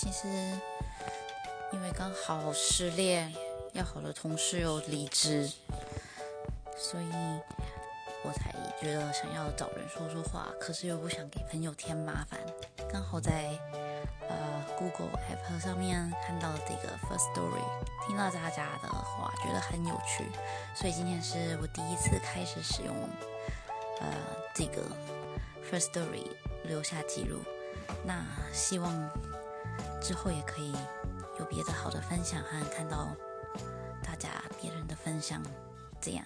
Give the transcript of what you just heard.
其实因为刚好失恋，要好的同事又离职，所以我才觉得想要找人说说话，可是又不想给朋友添麻烦。刚好在呃 Google App 上面看到这个 First Story，听到大家的话，觉得很有趣，所以今天是我第一次开始使用呃这个 First Story 留下记录。那希望之后也可以有别的好的分享和看到大家别人的分享，这样。